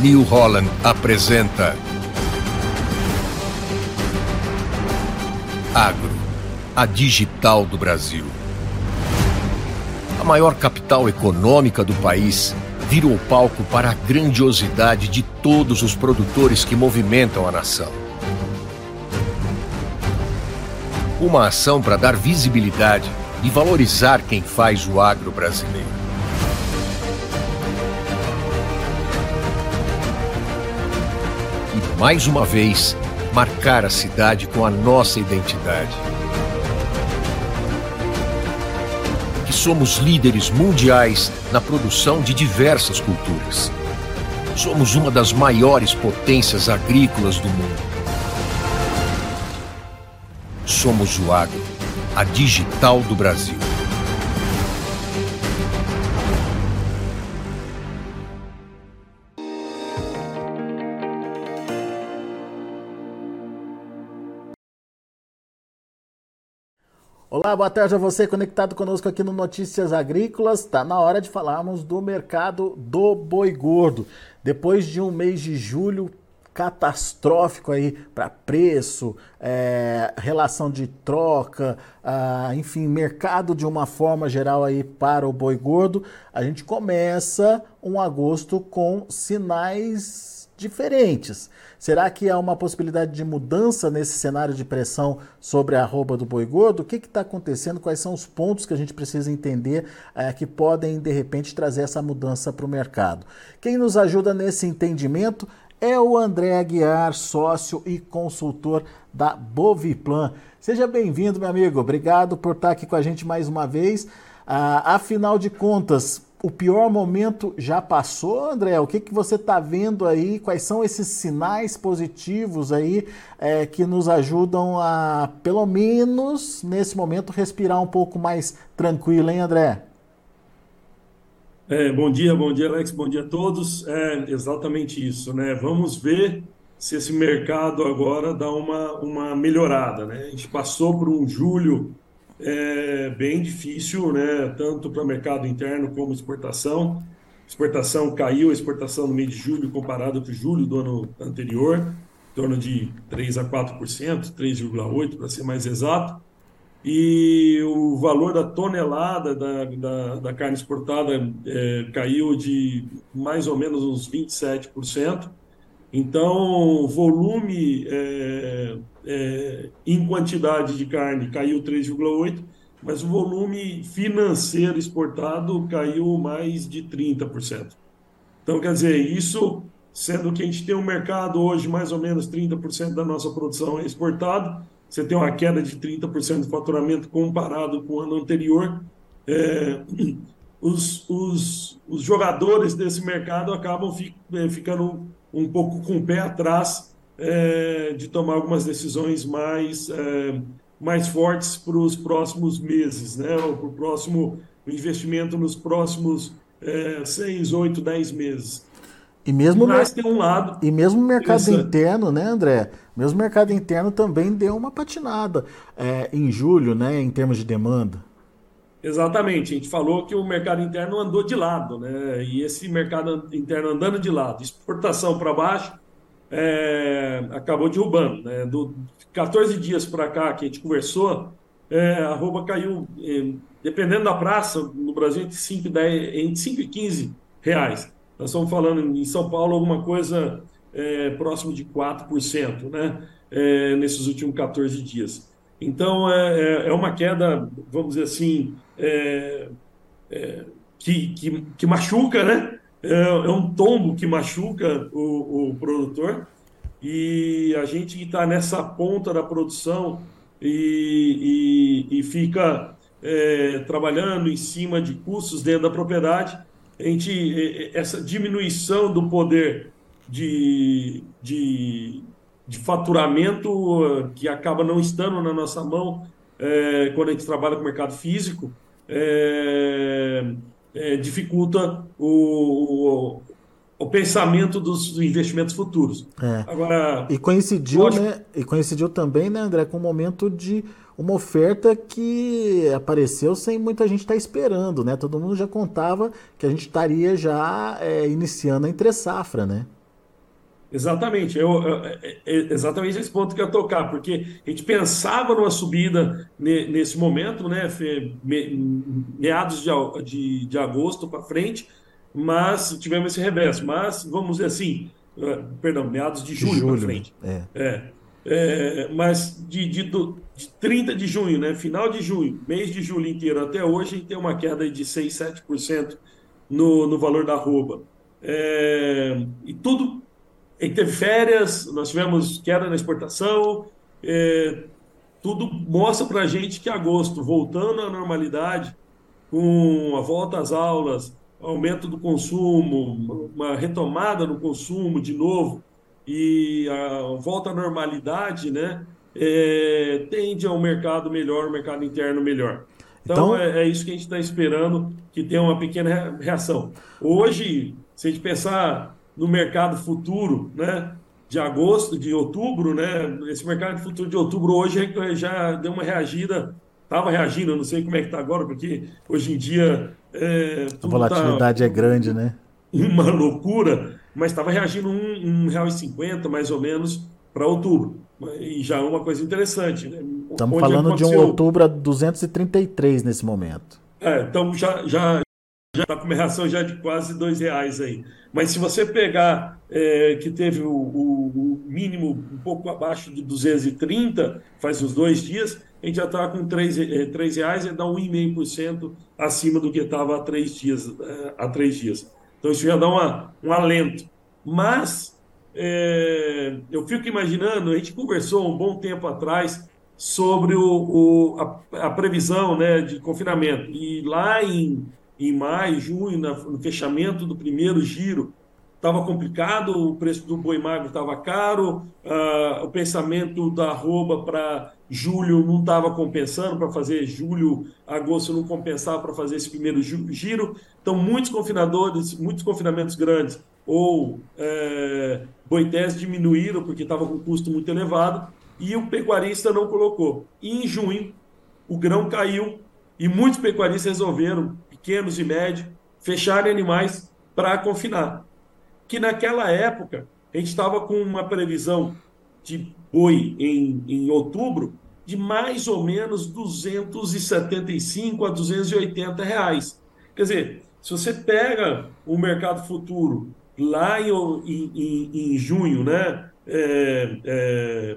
New Holland apresenta Agro, a digital do Brasil. A maior capital econômica do país virou palco para a grandiosidade de todos os produtores que movimentam a nação. Uma ação para dar visibilidade e valorizar quem faz o agro brasileiro. Mais uma vez, marcar a cidade com a nossa identidade. Que somos líderes mundiais na produção de diversas culturas. Somos uma das maiores potências agrícolas do mundo. Somos o agro, a digital do Brasil. Olá, boa tarde a você conectado conosco aqui no Notícias Agrícolas. Está na hora de falarmos do mercado do boi gordo. Depois de um mês de julho catastrófico aí para preço, é, relação de troca, ah, enfim, mercado de uma forma geral aí para o boi gordo, a gente começa um agosto com sinais diferentes. Será que há uma possibilidade de mudança nesse cenário de pressão sobre a arroba do boi gordo? O que está acontecendo? Quais são os pontos que a gente precisa entender é, que podem, de repente, trazer essa mudança para o mercado? Quem nos ajuda nesse entendimento é o André Aguiar, sócio e consultor da Boviplan. Seja bem-vindo, meu amigo. Obrigado por estar aqui com a gente mais uma vez. Ah, afinal de contas, o pior momento já passou, André? O que, que você está vendo aí? Quais são esses sinais positivos aí é, que nos ajudam a, pelo menos nesse momento, respirar um pouco mais tranquilo, hein, André? É, bom dia, bom dia, Alex, bom dia a todos. É exatamente isso, né? Vamos ver se esse mercado agora dá uma, uma melhorada, né? A gente passou por um julho é bem difícil, né? Tanto para o mercado interno como exportação. Exportação caiu, exportação no mês de julho comparado com julho do ano anterior, em torno de 3 a 4%, 3,8% para ser mais exato. E o valor da tonelada da, da, da carne exportada é, caiu de mais ou menos uns 27%. Então, volume é, é, em quantidade de carne caiu 3,8%, mas o volume financeiro exportado caiu mais de 30%. Então, quer dizer, isso sendo que a gente tem um mercado hoje, mais ou menos 30% da nossa produção é exportada, você tem uma queda de 30% de faturamento comparado com o ano anterior. É, os, os, os jogadores desse mercado acabam fi, é, ficando um pouco com o pé atrás é, de tomar algumas decisões mais, é, mais fortes para os próximos meses, né? ou para o próximo investimento nos próximos é, seis, oito, dez meses. E mesmo, Mas tem um lado e mesmo o mercado interno, né, André? Mesmo o mercado interno também deu uma patinada é, em julho, né, em termos de demanda. Exatamente, a gente falou que o mercado interno andou de lado, né? E esse mercado interno andando de lado, exportação para baixo, é, acabou derrubando. Né? Do 14 dias para cá que a gente conversou, é, a arroba caiu, é, dependendo da praça, no Brasil, entre 5 e, 10, entre 5 e 15 reais. Nós estamos falando em São Paulo alguma coisa é, próximo de 4%, né? É, nesses últimos 14 dias. Então, é, é, é uma queda, vamos dizer assim, é, que, que, que, machuca, né? É, é, um tombo que machuca o, o produtor e a gente está nessa ponta da produção e, e, e fica é, trabalhando em cima de custos dentro da propriedade, a gente, essa diminuição do poder de, de, de faturamento que acaba não estando na nossa mão é, quando a gente trabalha com mercado físico, é, é, dificulta o, o, o, pensamento dos investimentos futuros. É. Agora, e coincidiu, lógico... né? E coincidiu também, né, André, com um momento de uma oferta que apareceu sem muita gente estar tá esperando, né? Todo mundo já contava que a gente estaria já é, iniciando a entre safra, né? Exatamente, eu, eu, é, é exatamente esse ponto que eu ia tocar, porque a gente pensava numa subida nesse momento, né, meados de, de, de agosto para frente, mas tivemos esse reverso. Mas, vamos dizer assim, uh, perdão, meados de julho, julho para frente. É. é. É, mas de, de, de 30 de junho, né, final de junho, mês de julho inteiro até hoje, a gente tem uma queda de 6, 7% no, no valor da arroba. É, e tudo gente teve férias, nós tivemos queda na exportação, é, tudo mostra para a gente que agosto, voltando à normalidade, com a volta às aulas, aumento do consumo, uma retomada no consumo de novo e a volta à normalidade, né, é, tende a um mercado melhor, um mercado interno melhor. Então, então é, é, isso que a gente está esperando que tenha uma pequena reação. Hoje, se a gente pensar no mercado futuro, né? De agosto, de outubro, né? Esse mercado futuro de outubro hoje já deu uma reagida, estava reagindo, eu não sei como é que está agora, porque hoje em dia. É, a volatilidade tá é grande, né? Uma loucura, mas estava reagindo um, um real e cinquenta, mais ou menos, para outubro. E já é uma coisa interessante. Né? Estamos falando aconteceu... de um outubro a 233 nesse momento. É, então já, já, já está com uma reação já de quase dois reais aí. Mas se você pegar é, que teve o, o, o, mínimo um pouco abaixo de 230, faz uns dois dias, a gente já está com 3, é, 3 reais e dá 1,5% acima do que estava há três dias. É, há três dias. Então isso já dá uma, um alento. Mas é, eu fico imaginando, a gente conversou um bom tempo atrás sobre o, o a, a, previsão né, de confinamento. E lá em em maio, junho, no fechamento do primeiro giro, estava complicado, o preço do boi magro estava caro, uh, o pensamento da arroba para julho não estava compensando, para fazer julho, agosto não compensava para fazer esse primeiro giro. Então, muitos confinadores, muitos confinamentos grandes ou é, boités diminuíram porque estava com custo muito elevado e o pecuarista não colocou. E em junho, o grão caiu e muitos pecuaristas resolveram pequenos e médios, fecharem animais para confinar. Que naquela época a gente estava com uma previsão de boi em, em outubro de mais ou menos 275 a 280 reais. Quer dizer, se você pega o mercado futuro lá em, em, em junho, né? É, é,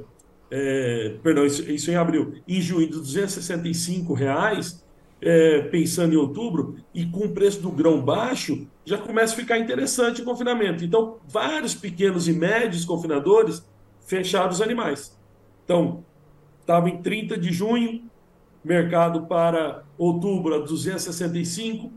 é, perdão, isso, isso, em abril, em junho, de 265 reais, é, pensando em outubro, e com o preço do grão baixo, já começa a ficar interessante o confinamento. Então, vários pequenos e médios confinadores fecharam os animais. Então, estava em 30 de junho, mercado para outubro a 265,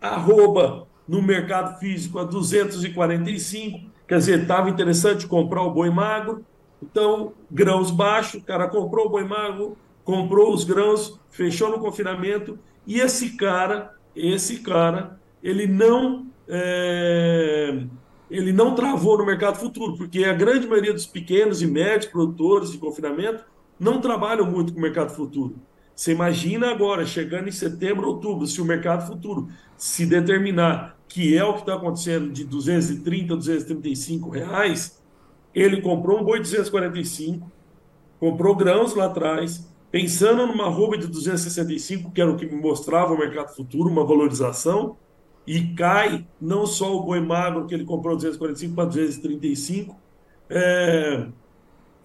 arroba no mercado físico a 245, quer dizer, estava interessante comprar o boi magro, então, grãos baixos, o cara comprou o boi magro, comprou os grãos, fechou no confinamento e esse cara, esse cara, ele não é, ele não travou no mercado futuro, porque a grande maioria dos pequenos e médios produtores de confinamento não trabalham muito com o mercado futuro. Você imagina agora, chegando em setembro, outubro, se o mercado futuro se determinar que é o que está acontecendo de 230 a 235 reais, ele comprou um boi de 245, comprou grãos lá atrás, pensando numa arroba de 265, que era o que me mostrava o mercado futuro, uma valorização, e cai não só o boi magro que ele comprou 245 para 235, é,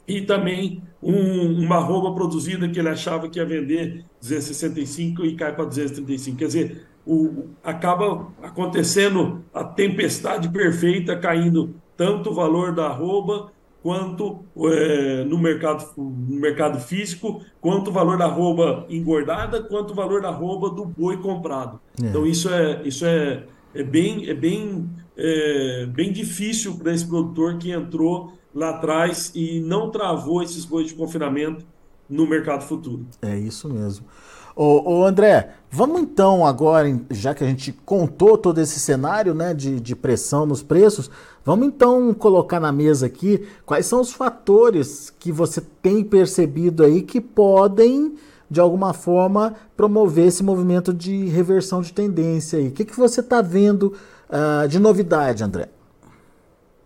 e também um, uma arroba produzida que ele achava que ia vender 265 e cai para 235. Quer dizer, o, acaba acontecendo a tempestade perfeita, caindo tanto o valor da arroba quanto é, no, mercado, no mercado físico, quanto o valor da arroba engordada, quanto o valor da arroba do boi comprado. É. Então isso é, isso é, é bem, é bem, é, bem difícil para esse produtor que entrou lá atrás e não travou esses bois de confinamento no mercado futuro. É isso mesmo. Ô, ô, André, vamos então agora, já que a gente contou todo esse cenário né, de, de pressão nos preços, vamos então colocar na mesa aqui quais são os fatores que você tem percebido aí que podem, de alguma forma, promover esse movimento de reversão de tendência aí. O que, que você está vendo uh, de novidade, André?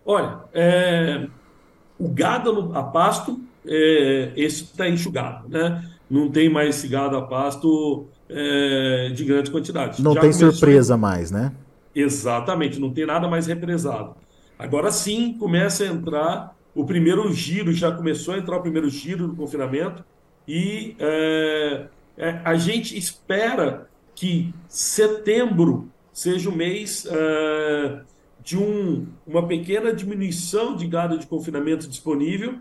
Olha, é, o gado a pasto, é, esse está enxugado, né? Não tem mais esse gado a pasto é, de grandes quantidades. Não Já tem começou- surpresa mais, né? Exatamente, não tem nada mais represado. Agora sim começa a entrar o primeiro giro, já começou a entrar o primeiro giro do confinamento, e é, é, a gente espera que setembro seja o mês é, de um- uma pequena diminuição de gado de confinamento disponível,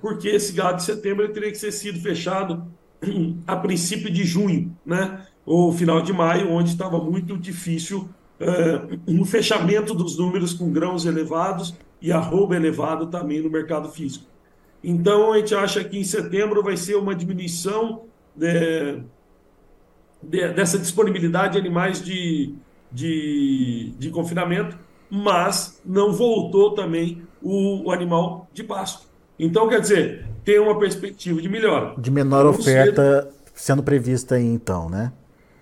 porque esse gado de setembro teria que ser sido fechado a princípio de junho, né? Ou final de maio, onde estava muito difícil um fechamento dos números com grãos elevados e arroba elevado também no mercado físico. Então a gente acha que em setembro vai ser uma diminuição é, de- dessa disponibilidade de animais de, de, de confinamento, mas não voltou também o, o animal de pasto. Então, quer dizer, tem uma perspectiva de melhora. De menor Vamos oferta sendo prevista aí, então, né?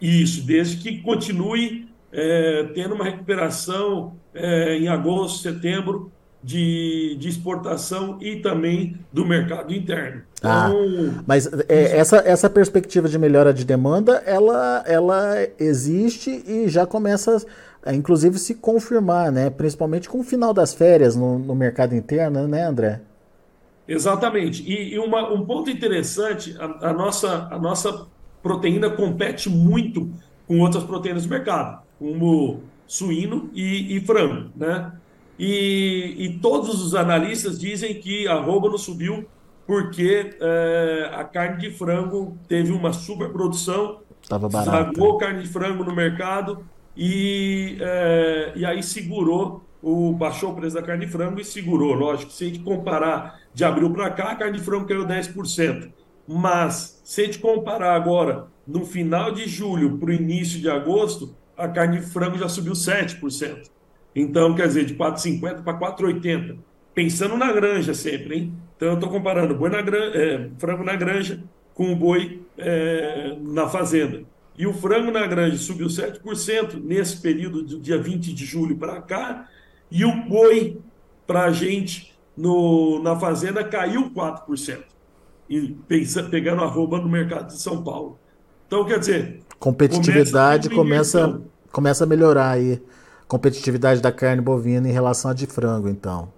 Isso, desde que continue é, tendo uma recuperação é, em agosto, setembro de, de exportação e também do mercado interno. Ah, Então, Mas é, essa, essa perspectiva de melhora de demanda, ela, ela existe e já começa a, inclusive, se confirmar, né? Principalmente com o final das férias no, no mercado interno, né, André? Exatamente. E, e uma- um ponto interessante, a, a nossa, a nossa proteína compete muito com outras proteínas do mercado, como suíno e, e frango, né? E, e todos os analistas dizem que a não subiu porque eh, a carne de frango teve uma superprodução, Tava. Zagou carne de frango no mercado e, é, e aí segurou, o, baixou o preço da carne de frango e segurou. Lógico, se a gente comparar de abril para cá, a carne de frango caiu 10%. Mas se a gente comparar agora, no final de julho para o início de agosto, a carne de frango já subiu 7%. Então, quer dizer, de 4,50 para 4,80. Pensando na granja sempre, hein? Então, eu estou comparando boi na gran- é, frango na granja com o boi é, na fazenda. E o frango na granja subiu 7% nesse período do dia 20 de julho para cá, e o boi para a gente no, na fazenda caiu 4%. E pensa, pegando arroba no mercado de São Paulo. Então, quer dizer, Competitividade Começa começa, inversão. começa a melhorar aí. Competitividade da carne bovina em relação à de frango, então.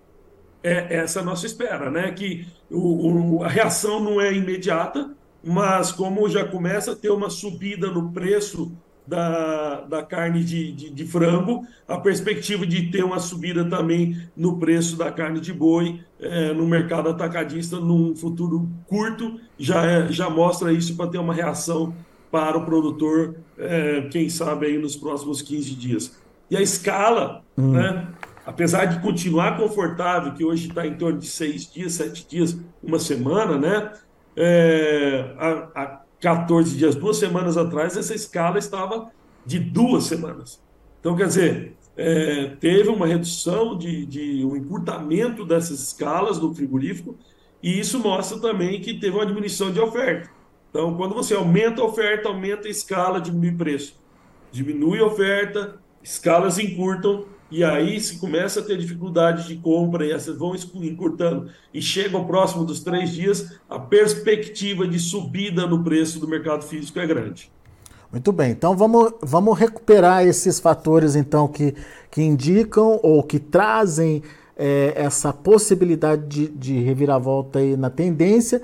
é essa a nossa espera, né? Que o, o- a reação não é imediata, mas como já começa a ter uma subida no preço da, da carne de, de, de frango, a perspectiva de ter uma subida também no preço da carne de boi é, no mercado atacadista num futuro curto já, é- já mostra isso para ter uma reação para o produtor, é, quem sabe aí nos próximos 15 dias. E a escala, né? apesar de continuar confortável, que hoje está em torno de seis dias, sete dias, uma semana, né? É, há, há 14 dias, duas semanas atrás, essa escala estava de duas semanas. Então, quer dizer, é, teve uma redução de, de um encurtamento dessas escalas no frigorífico, e isso mostra também que teve uma diminuição de oferta. Então, quando você aumenta a oferta, aumenta a escala, diminui o preço. Diminui a oferta, escalas encurtam, e aí se começa a ter dificuldade de compra, e essas vão encurtando, e chegam próximo dos três dias, a perspectiva de subida no preço do mercado físico é grande. Muito bem, então vamos, vamos recuperar esses fatores então que, que indicam ou que trazem é, essa possibilidade de, de reviravolta aí na tendência,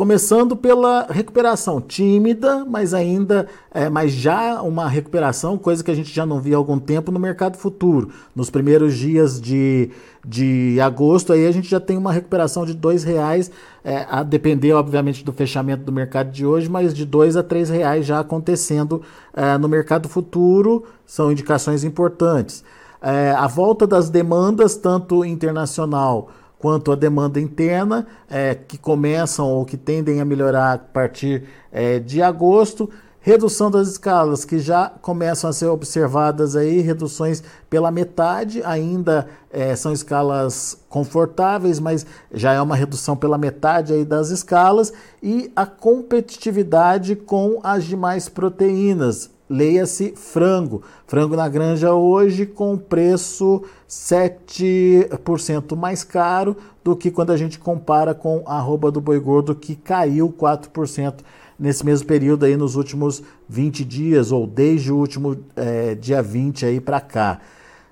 começando pela recuperação tímida, mas ainda, é, mas já uma recuperação, coisa que a gente já não via há algum tempo no mercado futuro. Nos primeiros dias de, de agosto, aí a gente já tem uma recuperação de R$ reais, é, a depender, obviamente, do fechamento do mercado de hoje, mas de dois a três reais já acontecendo é, no mercado futuro, são indicações importantes. É, a volta das demandas, tanto internacional quanto a demanda interna, é, que começam ou que tendem a melhorar a partir é, de agosto. Redução das escalas que já começam a ser observadas aí, reduções pela metade, ainda é, são escalas confortáveis, mas já é uma redução pela metade aí das escalas, e a competitividade com as demais proteínas, leia-se frango. Frango na granja hoje com preço 7% mais caro do que quando a gente compara com a arroba do boi gordo que caiu 4% nesse mesmo período aí nos últimos 20 dias ou desde o último é, dia 20 aí para cá.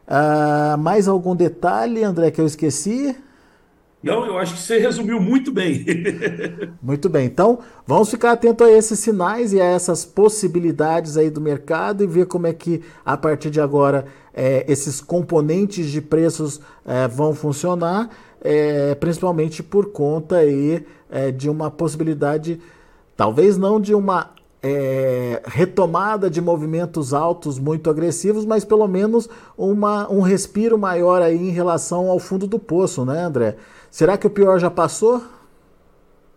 Uh, mais algum detalhe, André, que eu esqueci? Não, eu acho que você resumiu muito bem. muito bem. Então, vamos ficar atento a esses sinais e a essas possibilidades aí do mercado e ver como é que, a partir de agora, é, esses componentes de preços é, vão funcionar, é, principalmente por conta aí, é, de uma possibilidade, talvez não de uma é, retomada de movimentos altos muito agressivos, mas pelo menos uma, um respiro maior aí em relação ao fundo do poço, né, André? Será que o pior já passou?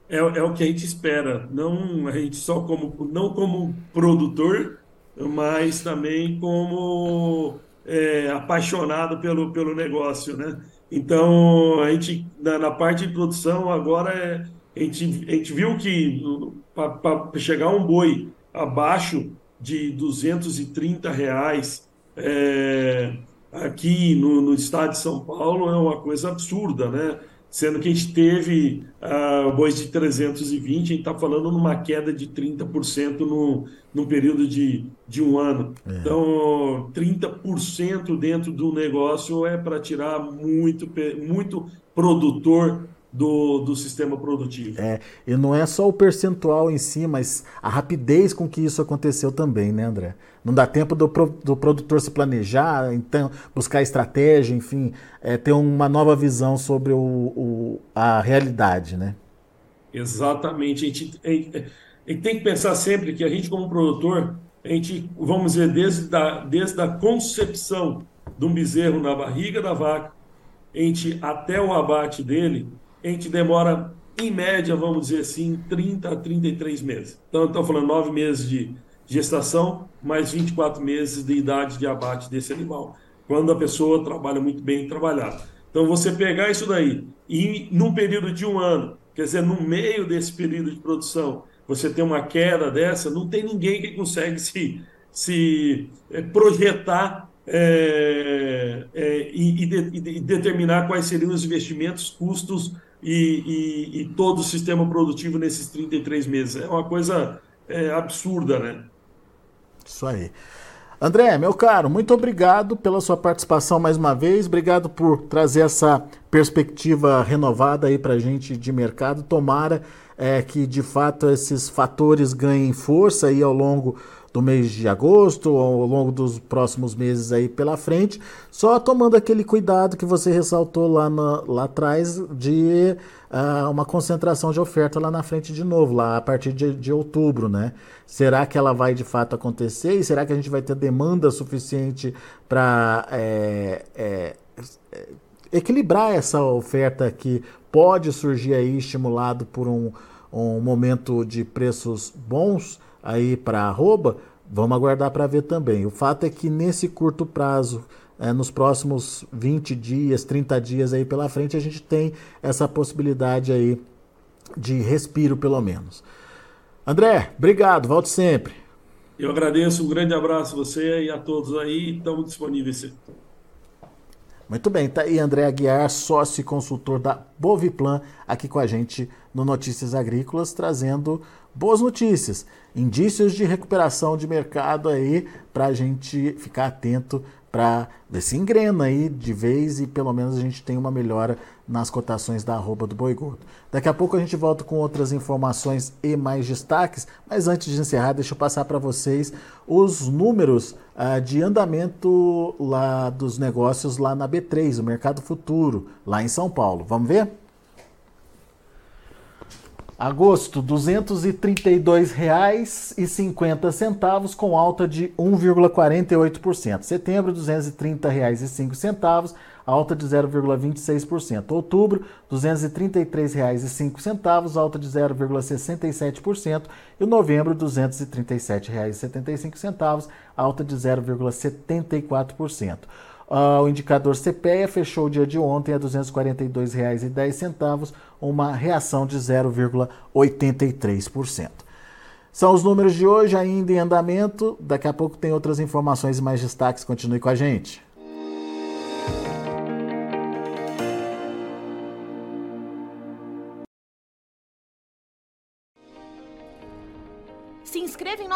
É, é o que a gente espera. Não a gente só como não como produtor, mas também como é, apaixonado pelo, pelo negócio, né? Então a gente na, na parte de produção agora é, a, gente, a gente viu que para chegar um boi abaixo de 230 reais é, aqui no, no estado de São Paulo é uma coisa absurda, né? Sendo que a gente teve uh, bois de 320, a gente está falando numa queda de 30% no, no período de, de um ano. É. Então, 30% dentro do negócio é para tirar muito, muito produtor do, do sistema produtivo. É, e não é só o percentual em si, mas a rapidez com que isso aconteceu também, né, André? Não dá tempo do, do produtor se planejar, então buscar estratégia, enfim, é, ter uma nova visão sobre o, o, a realidade, né? Exatamente. A gente, a, gente, a gente tem que pensar sempre que a gente, como produtor, a gente, vamos dizer, desde a, desde a concepção de um bezerro na barriga da vaca, a gente, até o abate dele, a gente demora, em média, vamos dizer assim, 30 a 33 meses. Então, estamos falando nove meses de gestação, mais 24 meses de idade de abate desse animal, quando a pessoa trabalha muito bem trabalhado. Então, você pegar isso daí e, num período de um ano, quer dizer, no meio desse período de produção, você tem uma queda dessa, não tem ninguém que consegue se, se é, projetar é, é, e, e, de, e, determinar quais seriam os investimentos, custos e, e, e, todo o sistema produtivo nesses 33 meses. É uma coisa é, absurda, né? Isso aí. André, meu caro, muito obrigado pela sua participação mais uma vez. Obrigado por trazer essa perspectiva renovada aí para a gente de mercado. Tomara é, que de fato esses fatores ganhem força aí ao longo do mês de agosto, ao longo dos próximos meses aí pela frente, só tomando aquele cuidado que você ressaltou lá, na, lá atrás de uh, uma concentração de oferta lá na frente de novo, lá a partir de, de outubro, né? Será que ela vai de fato acontecer e será que a gente vai ter demanda suficiente para é, é, é, equilibrar essa oferta que pode surgir aí estimulado por um, um momento de preços bons? Aí para arroba, vamos aguardar para ver também. O fato é que nesse curto prazo, é, nos próximos 20 dias, 30 dias aí pela frente, a gente tem essa possibilidade aí de respiro pelo menos. André, obrigado, volte sempre. Eu agradeço, um grande abraço a você e a todos aí, estamos disponíveis. Muito bem, tá aí André Aguiar, sócio e consultor da Boviplan, aqui com a gente no Notícias Agrícolas, trazendo boas notícias, indícios de recuperação de mercado aí para a gente ficar atento para ver se engrena aí de vez e pelo menos a gente tem uma melhora nas cotações da arroba do boi gordo. Daqui a pouco a gente volta com outras informações e mais destaques, mas antes de encerrar, deixa eu passar para vocês os números uh, de andamento lá dos negócios lá na B3, o Mercado Futuro, lá em São Paulo. Vamos ver? Agosto, R$ 232,50 com alta de 1,48%. Setembro, R$ 230,05, alta de 0,26%. Outubro, R$ 233,05, alta de 0,67%. E novembro, R$ 237,75, alta de 0,74%. Uh, o indicador CPEA fechou o dia de ontem a R$ 242,10, uma reação de 0,83%. São os números de hoje ainda em andamento. Daqui a pouco tem outras informações e mais destaques. Continue com a gente.